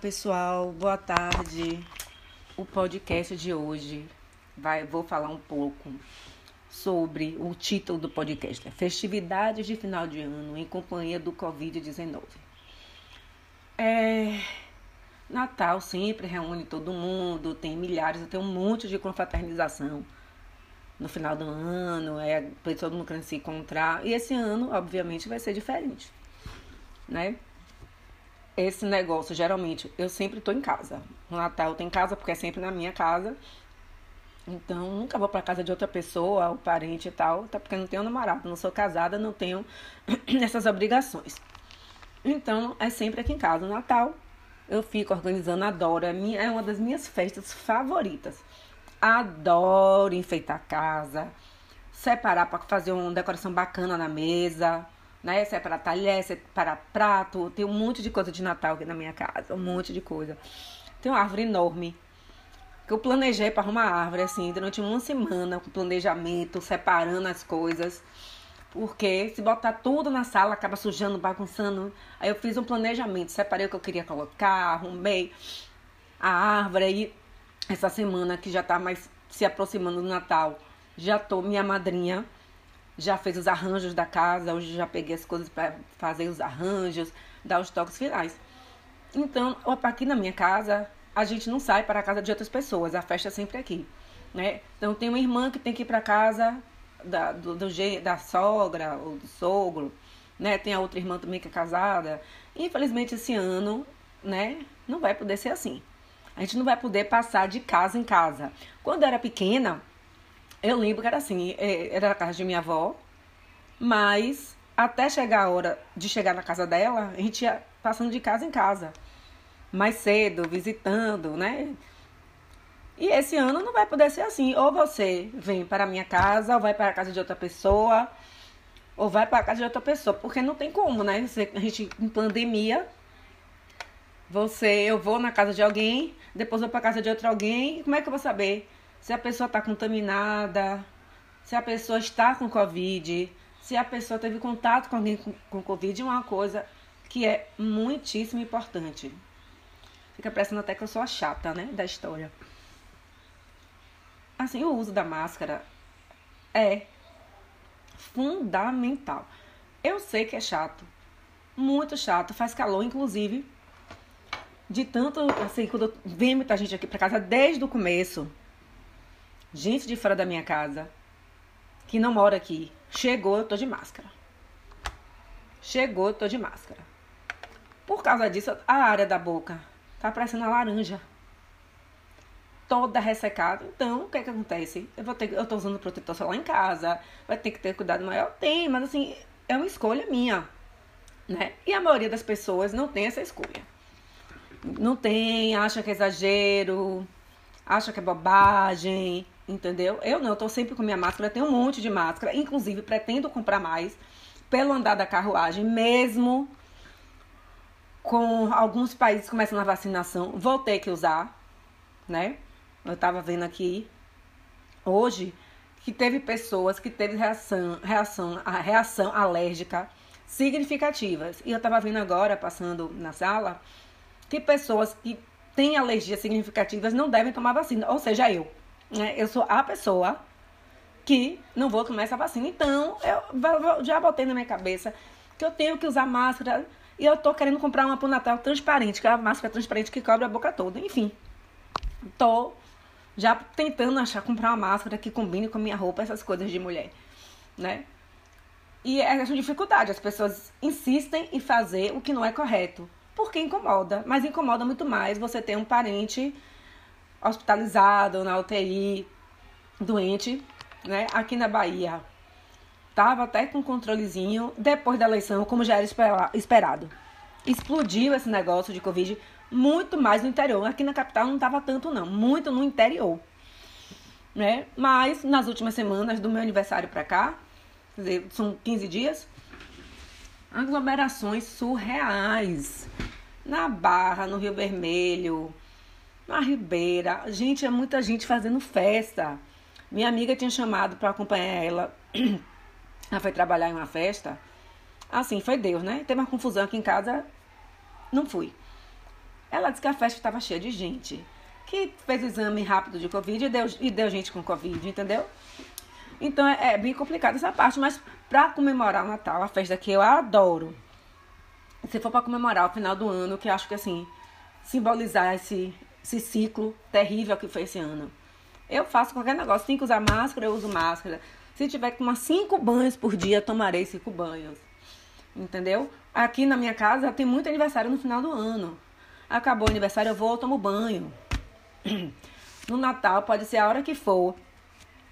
pessoal, boa tarde. O podcast de hoje vai, vou falar um pouco sobre o título do podcast, é Festividades de Final de Ano em Companhia do Covid-19. É, Natal sempre reúne todo mundo, tem milhares, tem um monte de confraternização no final do ano, é todo mundo querendo se encontrar. E esse ano, obviamente, vai ser diferente, né? Esse negócio, geralmente, eu sempre estou em casa. No Natal eu tô em casa porque é sempre na minha casa. Então, nunca vou para casa de outra pessoa, ou parente e tal, até porque não tenho namorado, não sou casada, não tenho essas obrigações. Então, é sempre aqui em casa. No Natal, eu fico organizando, adoro. É, minha, é uma das minhas festas favoritas. Adoro enfeitar a casa, separar para fazer uma decoração bacana na mesa né? Se é para talher, se é para prato, tem um monte de coisa de Natal aqui na minha casa, um monte de coisa. Tem uma árvore enorme que eu planejei para arrumar árvore assim durante uma semana com planejamento, separando as coisas. Porque se botar tudo na sala acaba sujando, bagunçando. Aí eu fiz um planejamento, separei o que eu queria colocar, arrumei a árvore aí essa semana que já tá mais se aproximando do Natal. Já tô minha madrinha já fez os arranjos da casa, hoje já peguei as coisas para fazer os arranjos, dar os toques finais. Então, aqui na minha casa, a gente não sai para a casa de outras pessoas, a festa é sempre aqui, né? Então, tem uma irmã que tem que ir para casa da, do, do, da sogra ou do sogro, né? Tem a outra irmã também que é casada. Infelizmente, esse ano, né, não vai poder ser assim. A gente não vai poder passar de casa em casa. Quando eu era pequena, eu lembro que era assim, é, era a casa de minha avó, mas até chegar a hora de chegar na casa dela, a gente ia passando de casa em casa. Mais cedo, visitando, né? E esse ano não vai poder ser assim. Ou você vem para a minha casa, ou vai para a casa de outra pessoa, ou vai para a casa de outra pessoa. Porque não tem como, né? Você, a gente, em pandemia, você, eu vou na casa de alguém, depois vou para a casa de outro alguém. Como é que eu vou saber se a pessoa está contaminada, se a pessoa está com Covid, se a pessoa teve contato com alguém com, com Covid, é uma coisa que é muitíssimo importante. Fica parecendo até que eu sou a chata, né, da história. Assim, o uso da máscara é fundamental. Eu sei que é chato, muito chato, faz calor, inclusive, de tanto, assim, quando vem muita gente aqui para casa desde o começo, gente de fora da minha casa que não mora aqui. Chegou, eu tô de máscara. Chegou, eu tô de máscara. Por causa disso, a área da boca tá parecendo uma laranja. Toda ressecada. Então, o que é que acontece? Eu vou ter eu tô usando protetor solar em casa, vai ter que ter cuidado maior. Tem, mas assim, é uma escolha minha, né? E a maioria das pessoas não tem essa escolha. Não tem, acha que é exagero, acha que é bobagem, entendeu? Eu não, eu tô sempre com minha máscara, tenho um monte de máscara, inclusive pretendo comprar mais pelo andar da carruagem, mesmo com alguns países começando a vacinação, vou ter que usar, né? Eu tava vendo aqui hoje que teve pessoas que teve reação, reação, a reação alérgica significativas. E eu tava vendo agora, passando na sala, que pessoas que têm alergias significativas não devem tomar vacina, ou seja, eu né? Eu sou a pessoa que não vou tomar essa vacina. Então, eu já botei na minha cabeça que eu tenho que usar máscara e eu tô querendo comprar uma pro Natal transparente, que é a máscara transparente que cobre a boca toda. Enfim, tô já tentando achar comprar uma máscara que combine com a minha roupa, essas coisas de mulher, né? E é essa dificuldade, as pessoas insistem em fazer o que não é correto, porque incomoda, mas incomoda muito mais você ter um parente hospitalizado na UTI, doente, né? Aqui na Bahia. Tava até com controlezinho depois da eleição, como já era esperado. Explodiu esse negócio de Covid muito mais no interior. Aqui na capital não tava tanto, não. Muito no interior. Né? Mas nas últimas semanas, do meu aniversário para cá, quer dizer, são 15 dias, aglomerações surreais. Na Barra, no Rio Vermelho, na Ribeira, gente, é muita gente fazendo festa. Minha amiga tinha chamado para acompanhar ela. ela foi trabalhar em uma festa. Assim, foi Deus, né? Teve uma confusão aqui em casa, não fui. Ela disse que a festa estava cheia de gente. Que fez exame rápido de Covid e deu, e deu gente com Covid, entendeu? Então é, é bem complicado essa parte, mas para comemorar o Natal, a festa que eu adoro, se for para comemorar o final do ano, que eu acho que assim, simbolizar esse, esse ciclo terrível que foi esse ano. Eu faço qualquer negócio, tem que usar máscara, eu uso máscara. Se tiver que tomar cinco banhos por dia, tomarei cinco banhos. Entendeu? Aqui na minha casa tem muito aniversário no final do ano. Acabou o aniversário, eu vou, eu tomo banho. No Natal, pode ser a hora que for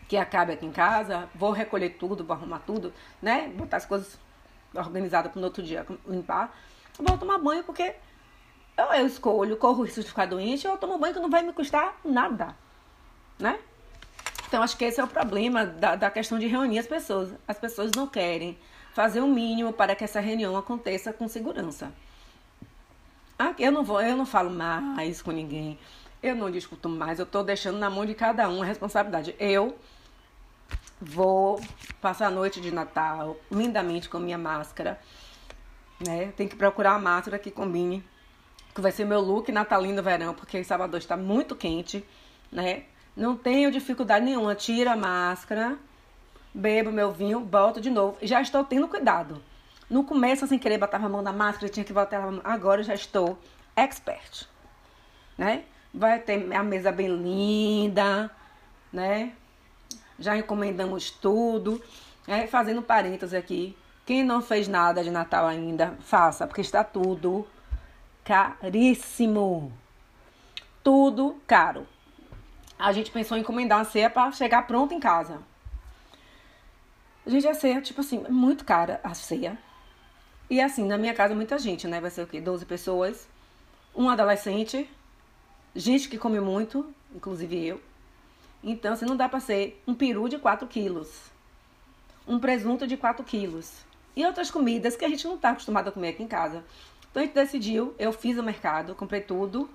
que acabe aqui em casa, vou recolher tudo, vou arrumar tudo, né? Botar as coisas organizadas para no outro dia limpar. Vou tomar banho porque eu, eu escolho, corro o risco de ficar doente, eu tomo banho que não vai me custar nada, né? Então, acho que esse é o problema da, da questão de reunir as pessoas. As pessoas não querem fazer o mínimo para que essa reunião aconteça com segurança. Ah, eu não vou, eu não falo mais com ninguém. Eu não discuto mais, eu estou deixando na mão de cada um a responsabilidade. Eu vou passar a noite de Natal lindamente com minha máscara, né? Tem que procurar uma máscara que combine, que vai ser meu look natalino verão, porque Salvador está muito quente, né? Não tenho dificuldade nenhuma, tira a máscara, bebo meu vinho, volto de novo. Já estou tendo cuidado. No começo, sem querer, botava a mão na máscara, tinha que voltar a mão. Agora já estou expert, né? Vai ter a mesa bem linda, né? Já encomendamos tudo. É, fazendo parênteses aqui. Quem não fez nada de Natal ainda, faça, porque está tudo caríssimo. Tudo caro. A gente pensou em encomendar uma ceia para chegar pronta em casa. A gente, a ceia, tipo assim, muito cara a ceia. E assim, na minha casa, muita gente, né? Vai ser o quê? 12 pessoas. Um adolescente. Gente que come muito, inclusive eu. Então, assim, não dá para ser um peru de 4 quilos. Um presunto de 4 quilos. E outras comidas que a gente não está acostumado a comer aqui em casa. Então a gente decidiu, eu fiz o mercado, comprei tudo,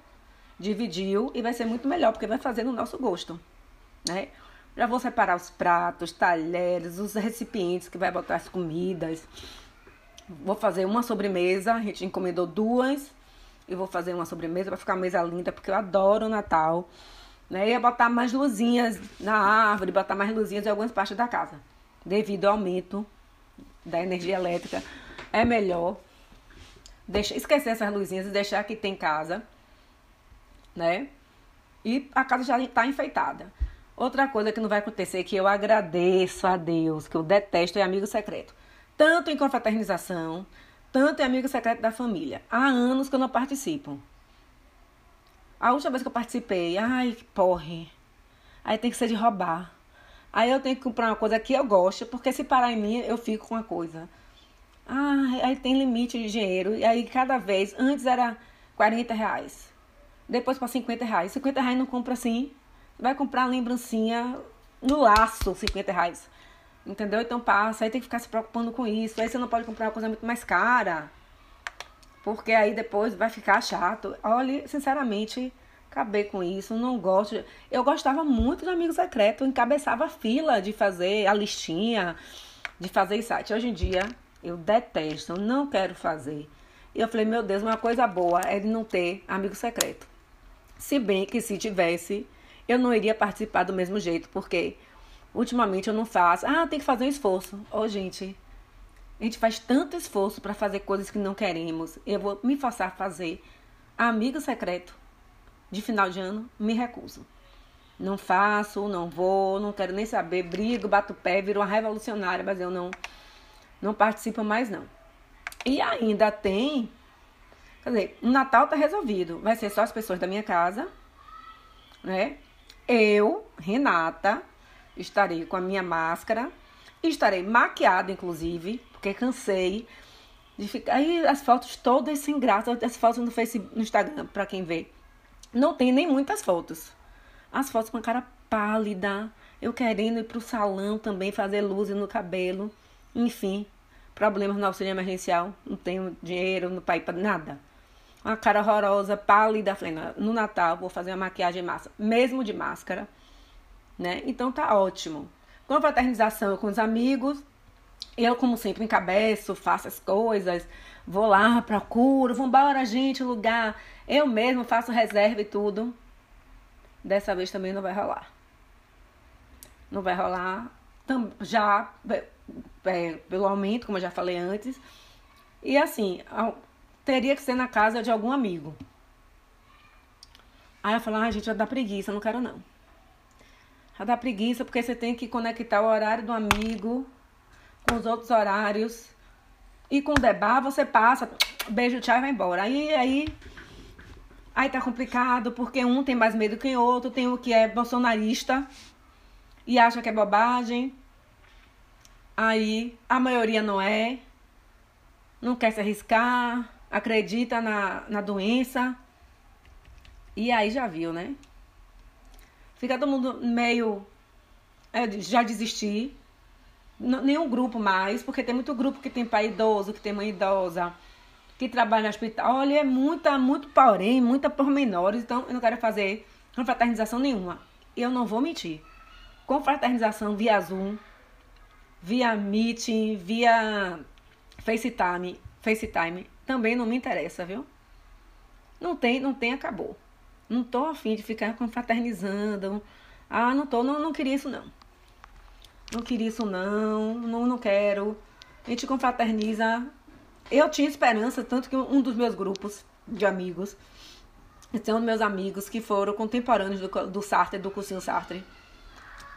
dividiu e vai ser muito melhor, porque vai fazer no nosso gosto. Né? Já vou separar os pratos, talheres, os recipientes que vai botar as comidas. Vou fazer uma sobremesa, a gente encomendou duas. E vou fazer uma sobremesa para ficar uma mesa linda, porque eu adoro o Natal. Né? Ia botar mais luzinhas na árvore, botar mais luzinhas em algumas partes da casa. Devido ao aumento da energia elétrica, é melhor deixar, esquecer essas luzinhas e deixar que tem casa, né? E a casa já está enfeitada. Outra coisa que não vai acontecer, que eu agradeço a Deus, que eu detesto, é amigo secreto. Tanto em confraternização, tanto em amigo secreto da família. Há anos que eu não participo. A última vez que eu participei, ai, porre. Aí tem que ser de roubar. Aí eu tenho que comprar uma coisa que eu gosto, porque se parar em mim, eu fico com a coisa. Ah, aí tem limite de dinheiro. E aí cada vez, antes era 40 reais. Depois para 50 reais. 50 reais não compra assim vai comprar lembrancinha no laço, 50 reais. Entendeu? Então passa, aí tem que ficar se preocupando com isso. Aí você não pode comprar uma coisa muito mais cara. Porque aí depois vai ficar chato. Olha, sinceramente, acabei com isso. Não gosto. Eu gostava muito de amigo secreto. Encabeçava a fila de fazer a listinha, de fazer site. Hoje em dia, eu detesto, não quero fazer. E eu falei, meu Deus, uma coisa boa é de não ter amigo secreto. Se bem que se tivesse, eu não iria participar do mesmo jeito, porque ultimamente eu não faço. Ah, tem que fazer um esforço. Ô, oh, gente, a gente faz tanto esforço para fazer coisas que não queremos. Eu vou me forçar a fazer amigo secreto de final de ano, me recuso. Não faço, não vou, não quero nem saber, brigo, bato o pé, viro uma revolucionária, mas eu não não participo mais não. E ainda tem, quer dizer, o Natal tá resolvido, vai ser só as pessoas da minha casa, né? Eu, Renata, estarei com a minha máscara, estarei maquiada, inclusive, porque cansei de ficar. Aí as fotos todas sem graça, as fotos no Facebook, no Instagram, para quem vê. Não tem nem muitas fotos. As fotos com a cara pálida, eu querendo ir pro salão também fazer luzes no cabelo, enfim, problemas no auxílio emergencial, não tenho dinheiro no pai para nada uma cara horrorosa, pálida. Falei, no Natal vou fazer uma maquiagem massa, mesmo de máscara, né? Então tá ótimo. Com a fraternização com os amigos, Eu, como sempre, encabeço, faço as coisas, vou lá, procuro, vambora, gente, lugar. Eu mesmo faço reserva e tudo. Dessa vez também não vai rolar. Não vai rolar. Já é, pelo aumento, como eu já falei antes. E assim, teria que ser na casa de algum amigo. Aí eu falo, ah, gente, vai dar preguiça, não quero não. Já dá preguiça porque você tem que conectar o horário do amigo com os outros horários. E com o debar você passa, beijo, tchau e vai embora. Aí, aí, aí tá complicado porque um tem mais medo que o outro. Tem o que é bolsonarista e acha que é bobagem. Aí a maioria não é, não quer se arriscar, acredita na, na doença. E aí já viu, né? Fica todo mundo meio. É, já desistir. Nenhum grupo mais, porque tem muito grupo que tem pai idoso, que tem mãe idosa, que trabalha no hospital. Olha, é muita, muito porém, muita pormenores. Então, eu não quero fazer confraternização nenhuma. Eu não vou mentir. Confraternização via Zoom via Meeting, via FaceTime, FaceTime, também não me interessa, viu? Não tem, não tem, acabou. Não tô afim de ficar confraternizando. Ah, não tô, não, não queria isso não. Não queria isso não, não, não quero. A gente confraterniza. Eu tinha esperança, tanto que um dos meus grupos de amigos, esse é um dos meus amigos que foram contemporâneos do, do Sartre, do cursinho Sartre.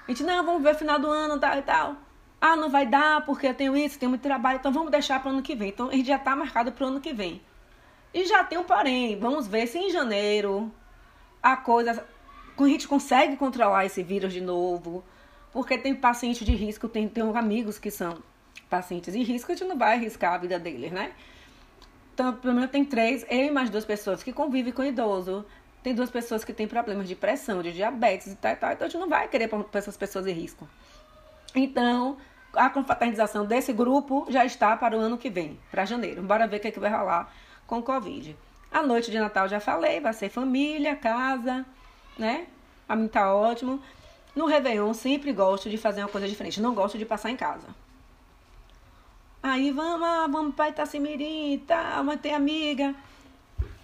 A gente, não, vamos ver final do ano, tal e tal. Ah, não vai dar porque eu tenho isso, tenho muito trabalho, então vamos deixar para o ano que vem. Então, gente já está marcado para o ano que vem. E já tem um porém, vamos ver se em janeiro a coisa. A gente consegue controlar esse vírus de novo. Porque tem paciente de risco, tem, tem amigos que são pacientes de risco, a gente não vai arriscar a vida deles, né? Então, pelo menos tem três, eu e mais duas pessoas que convivem com idoso. Tem duas pessoas que têm problemas de pressão, de diabetes e tal e tal. Então a gente não vai querer pôr essas pessoas em risco. Então, a confraternização desse grupo já está para o ano que vem, para janeiro. Bora ver o que, é que vai rolar com o Covid. A noite de Natal já falei, vai ser família, casa, né? A mim tá ótimo. No Réveillon sempre gosto de fazer uma coisa diferente. Não gosto de passar em casa. Aí vamos, ah, vamos para Itacimirim e tal, mas tem amiga.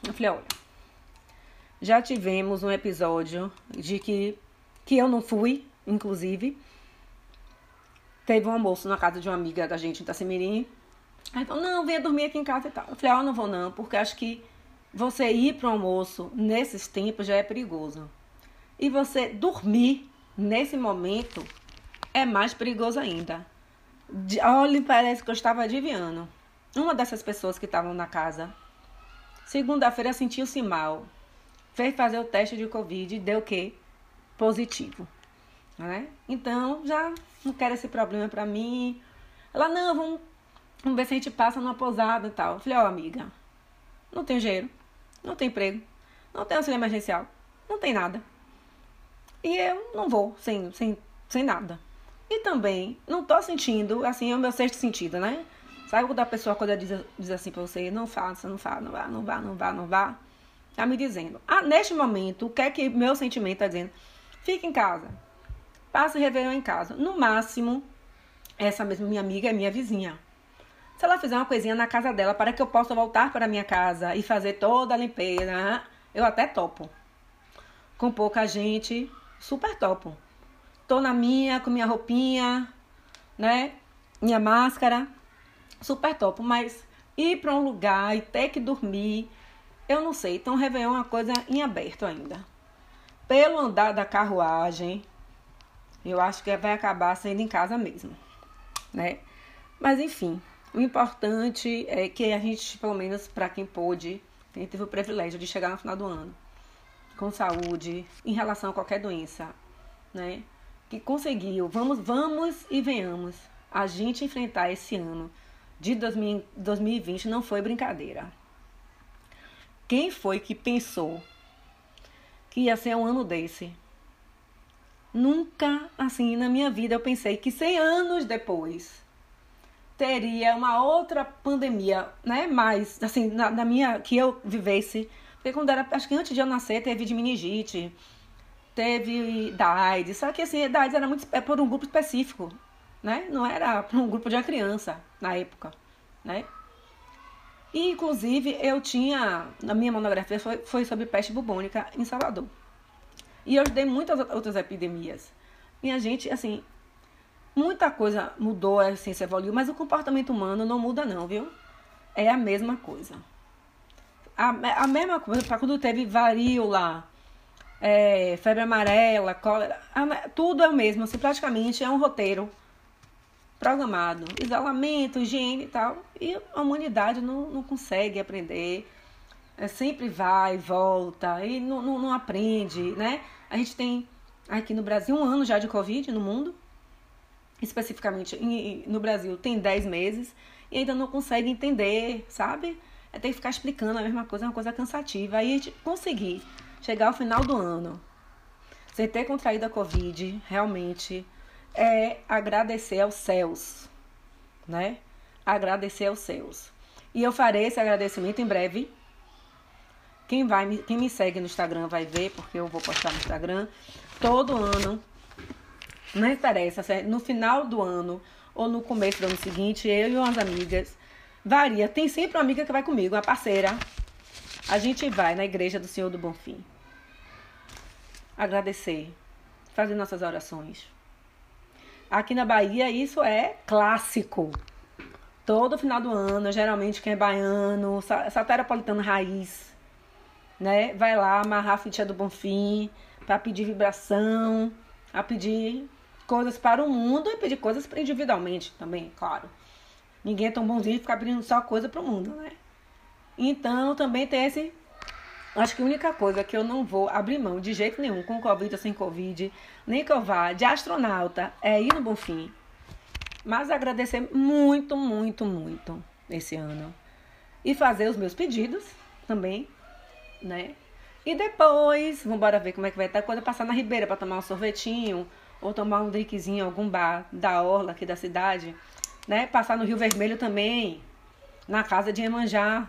Eu falei, olha, já tivemos um episódio de que, que eu não fui, inclusive, teve um almoço na casa de uma amiga da gente em Itacimirim. Aí falou, não, venha dormir aqui em casa e tal. Eu falei, oh, não vou não, porque acho que você ir para o almoço nesses tempos já é perigoso. E você dormir nesse momento é mais perigoso ainda. Olha, parece que eu estava adivinhando. Uma dessas pessoas que estavam na casa, segunda-feira sentiu-se mal. Fez fazer o teste de Covid e deu o quê? Positivo. Né? Então, já não quero esse problema pra mim. Ela, não, vamos, vamos ver se a gente passa numa pousada e tal. Eu falei, ó, oh, amiga, não tem dinheiro, não tem emprego, não tem auxílio emergencial, não tem nada. E eu não vou sem, sem, sem nada. E também não tô sentindo, assim, é o meu sexto sentido, né? Sabe quando a pessoa quando diz, diz assim pra você, não faça, não faça, não vá, não vá, não vá, não vá? Tá me dizendo. Ah, neste momento, o que é que meu sentimento tá dizendo? Fique em casa. Passe o Réveillon em casa. No máximo, essa mesma minha amiga é minha vizinha. Se ela fizer uma coisinha na casa dela para que eu possa voltar para minha casa e fazer toda a limpeza, eu até topo. Com pouca gente, super topo. Tô na minha, com minha roupinha, né? Minha máscara, super topo. Mas ir para um lugar e ter que dormir, eu não sei. Então, Réveillon é uma coisa em aberto ainda. Pelo andar da carruagem, eu acho que vai acabar sendo em casa mesmo, né? Mas enfim, o importante é que a gente, pelo menos para quem pôde, quem teve o privilégio de chegar no final do ano com saúde em relação a qualquer doença, né? Que conseguiu, vamos, vamos e venhamos. A gente enfrentar esse ano de 2020 não foi brincadeira. Quem foi que pensou que ia ser um ano desse? Nunca, assim, na minha vida eu pensei que 100 anos depois teria uma outra pandemia, né? Mais, assim, na, na minha, que eu vivesse. Porque quando era, acho que antes de eu nascer, teve de meningite, teve da AIDS. Só que, assim, da AIDS era muito, é por um grupo específico. né? Não era para um grupo de uma criança na época, né? E, inclusive, eu tinha, a minha monografia foi, foi sobre peste bubônica em Salvador. E eu estudei muitas outras epidemias. E a gente, assim, muita coisa mudou, a ciência evoluiu, mas o comportamento humano não muda não, viu? É a mesma coisa. A, a mesma coisa para quando teve varíola, é, febre amarela, cólera, tudo é o mesmo, assim, praticamente é um roteiro programado. Isolamento, higiene e tal. E a humanidade não, não consegue aprender. É, sempre vai, volta e não, não, não aprende, né? A gente tem aqui no Brasil um ano já de Covid no mundo. Especificamente no Brasil tem 10 meses e ainda não consegue entender, sabe? É ter que ficar explicando a mesma coisa, é uma coisa cansativa. Aí a gente conseguir chegar ao final do ano sem ter contraído a Covid, realmente é agradecer aos céus, né? Agradecer aos céus. E eu farei esse agradecimento em breve. Quem, vai, quem me segue no Instagram vai ver, porque eu vou postar no Instagram. Todo ano, não interessa é no final do ano ou no começo do ano seguinte, eu e umas amigas, varia. Tem sempre uma amiga que vai comigo, uma parceira. A gente vai na igreja do Senhor do Bonfim. Agradecer, fazer nossas orações Aqui na Bahia isso é clássico. Todo final do ano, geralmente quem é baiano, saterapolitano raiz, né? Vai lá amarrar a ficha do Bonfim para pedir vibração, a pedir coisas para o mundo e pedir coisas individualmente também, claro. Ninguém é tão bonzinho ficar pedindo só coisa para o mundo, né? Então também tem esse Acho que a única coisa que eu não vou abrir mão de jeito nenhum, com Covid ou sem Covid, nem que eu vá de astronauta, é ir no Bonfim. Mas agradecer muito, muito, muito esse ano. E fazer os meus pedidos também, né? E depois, vamos ver como é que vai estar quando passar na Ribeira para tomar um sorvetinho ou tomar um drinkzinho em algum bar da orla aqui da cidade, né? Passar no Rio Vermelho também, na casa de Emanjá,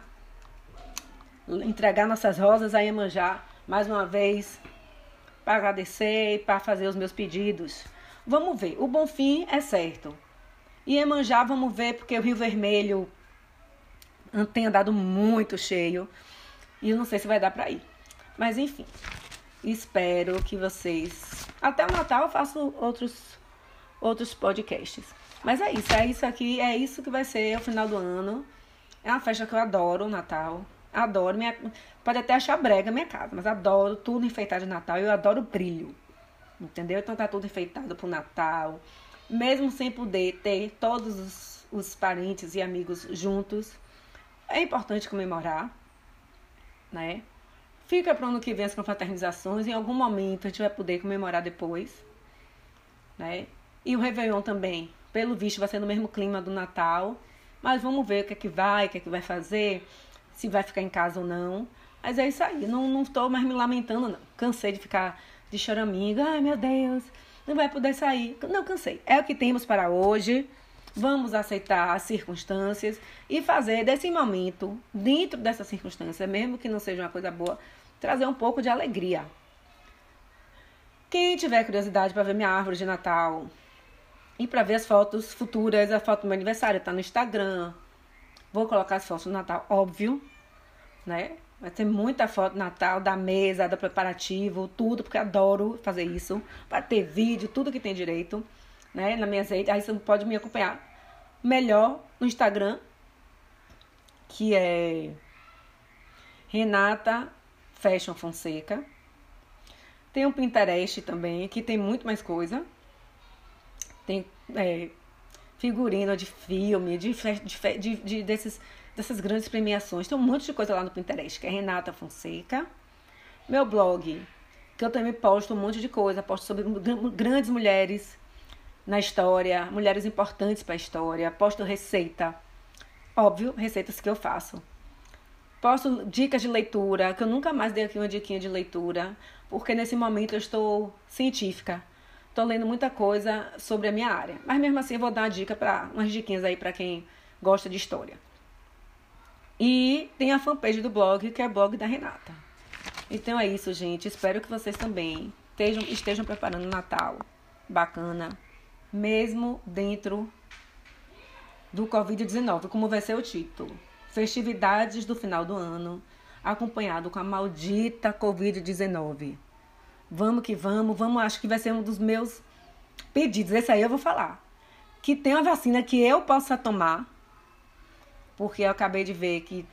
entregar nossas rosas a Iemanjá mais uma vez para agradecer e para fazer os meus pedidos. Vamos ver, o Bonfim é certo. E Iemanjá vamos ver porque o Rio Vermelho tem andado muito cheio e eu não sei se vai dar para ir. Mas enfim, espero que vocês até o Natal eu faço outros outros podcasts. Mas é isso, é isso aqui, é isso que vai ser o final do ano. É uma festa que eu adoro, o Natal. Adoro. Minha, pode até achar brega minha casa, mas adoro tudo enfeitado de Natal. Eu adoro brilho. Entendeu? Então tá tudo enfeitado pro Natal. Mesmo sem poder ter todos os, os parentes e amigos juntos. É importante comemorar, né? Fica para o ano que vem as confraternizações. Em algum momento a gente vai poder comemorar depois. Né? E o Réveillon também, pelo visto, vai ser no mesmo clima do Natal. Mas vamos ver o que é que vai, o que é que vai fazer se vai ficar em casa ou não. Mas é isso aí, não, não estou mais me lamentando, não. Cansei de ficar de choraminga. Ai, meu Deus, não vai poder sair. Não, cansei. É o que temos para hoje. Vamos aceitar as circunstâncias e fazer desse momento, dentro dessa circunstância, mesmo que não seja uma coisa boa, trazer um pouco de alegria. Quem tiver curiosidade para ver minha árvore de Natal e para ver as fotos futuras, a foto do meu aniversário está no Instagram, Vou colocar as fotos do Natal, óbvio, né? Vai ter muita foto do Natal, da mesa, do preparativo, tudo, porque adoro fazer isso. Vai ter vídeo, tudo que tem direito, né? Na minha rede. Aí você pode me acompanhar melhor no Instagram, que é Renata Fashion Fonseca. Tem o um Pinterest também, que tem muito mais coisa. Tem é, figurino de filme, de, de, de, de, desses, dessas grandes premiações. Tem um monte de coisa lá no Pinterest, que é Renata Fonseca. Meu blog, que eu também posto um monte de coisa, posto sobre grandes mulheres na história, mulheres importantes para a história, posto receita, óbvio, receitas que eu faço. Posto dicas de leitura, que eu nunca mais dei aqui uma diquinha de leitura, porque nesse momento eu estou científica. Tô lendo muita coisa sobre a minha área. Mas mesmo assim eu vou dar uma dica para umas diquinhas aí para quem gosta de história. E tem a fanpage do blog, que é o blog da Renata. Então é isso, gente. Espero que vocês também estejam, estejam preparando o Natal bacana, mesmo dentro do Covid-19, como vai ser o título. Festividades do final do ano, acompanhado com a maldita Covid-19. Vamos que vamos, vamos, acho que vai ser um dos meus pedidos. Esse aí eu vou falar. Que tem uma vacina que eu possa tomar, porque eu acabei de ver que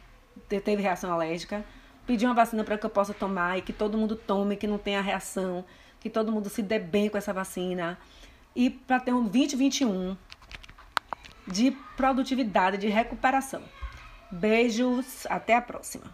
teve reação alérgica. Pedir uma vacina para que eu possa tomar e que todo mundo tome, que não tenha reação, que todo mundo se dê bem com essa vacina. E para ter um 2021 de produtividade, de recuperação. Beijos, até a próxima.